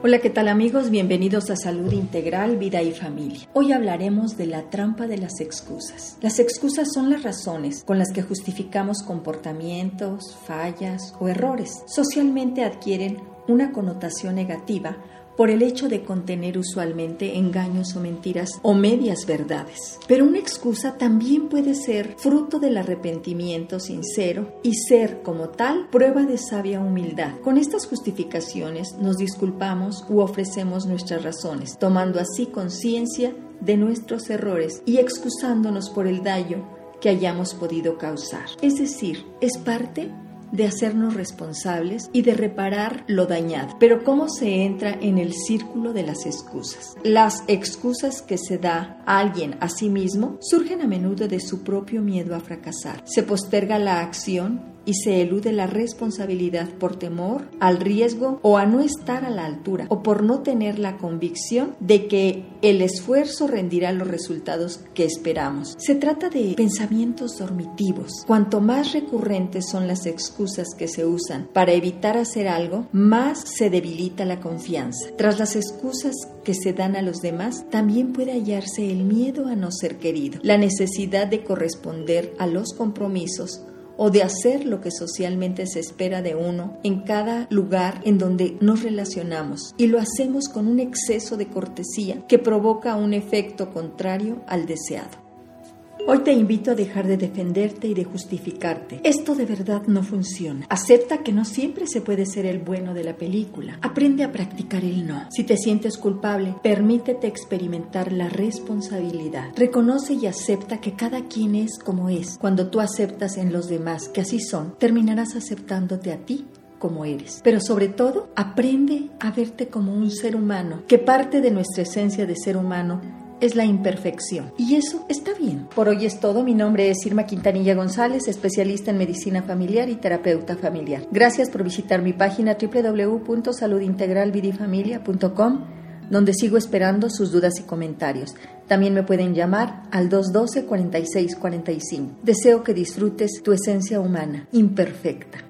Hola, ¿qué tal amigos? Bienvenidos a Salud Integral, Vida y Familia. Hoy hablaremos de la trampa de las excusas. Las excusas son las razones con las que justificamos comportamientos, fallas o errores. Socialmente adquieren una connotación negativa por el hecho de contener usualmente engaños o mentiras o medias verdades. Pero una excusa también puede ser fruto del arrepentimiento sincero y ser como tal prueba de sabia humildad. Con estas justificaciones nos disculpamos u ofrecemos nuestras razones, tomando así conciencia de nuestros errores y excusándonos por el daño que hayamos podido causar. Es decir, es parte de hacernos responsables y de reparar lo dañado. Pero ¿cómo se entra en el círculo de las excusas? Las excusas que se da a alguien a sí mismo surgen a menudo de su propio miedo a fracasar. Se posterga la acción y se elude la responsabilidad por temor al riesgo o a no estar a la altura o por no tener la convicción de que el esfuerzo rendirá los resultados que esperamos. Se trata de pensamientos dormitivos. Cuanto más recurrentes son las excusas que se usan para evitar hacer algo, más se debilita la confianza. Tras las excusas que se dan a los demás, también puede hallarse el miedo a no ser querido, la necesidad de corresponder a los compromisos o de hacer lo que socialmente se espera de uno en cada lugar en donde nos relacionamos y lo hacemos con un exceso de cortesía que provoca un efecto contrario al deseado. Hoy te invito a dejar de defenderte y de justificarte. Esto de verdad no funciona. Acepta que no siempre se puede ser el bueno de la película. Aprende a practicar el no. Si te sientes culpable, permítete experimentar la responsabilidad. Reconoce y acepta que cada quien es como es. Cuando tú aceptas en los demás que así son, terminarás aceptándote a ti como eres. Pero sobre todo, aprende a verte como un ser humano, que parte de nuestra esencia de ser humano es la imperfección. Y eso está bien. Por hoy es todo. Mi nombre es Irma Quintanilla González, especialista en medicina familiar y terapeuta familiar. Gracias por visitar mi página www.saludintegralvidifamilia.com donde sigo esperando sus dudas y comentarios. También me pueden llamar al 212-4645. Deseo que disfrutes tu esencia humana, imperfecta.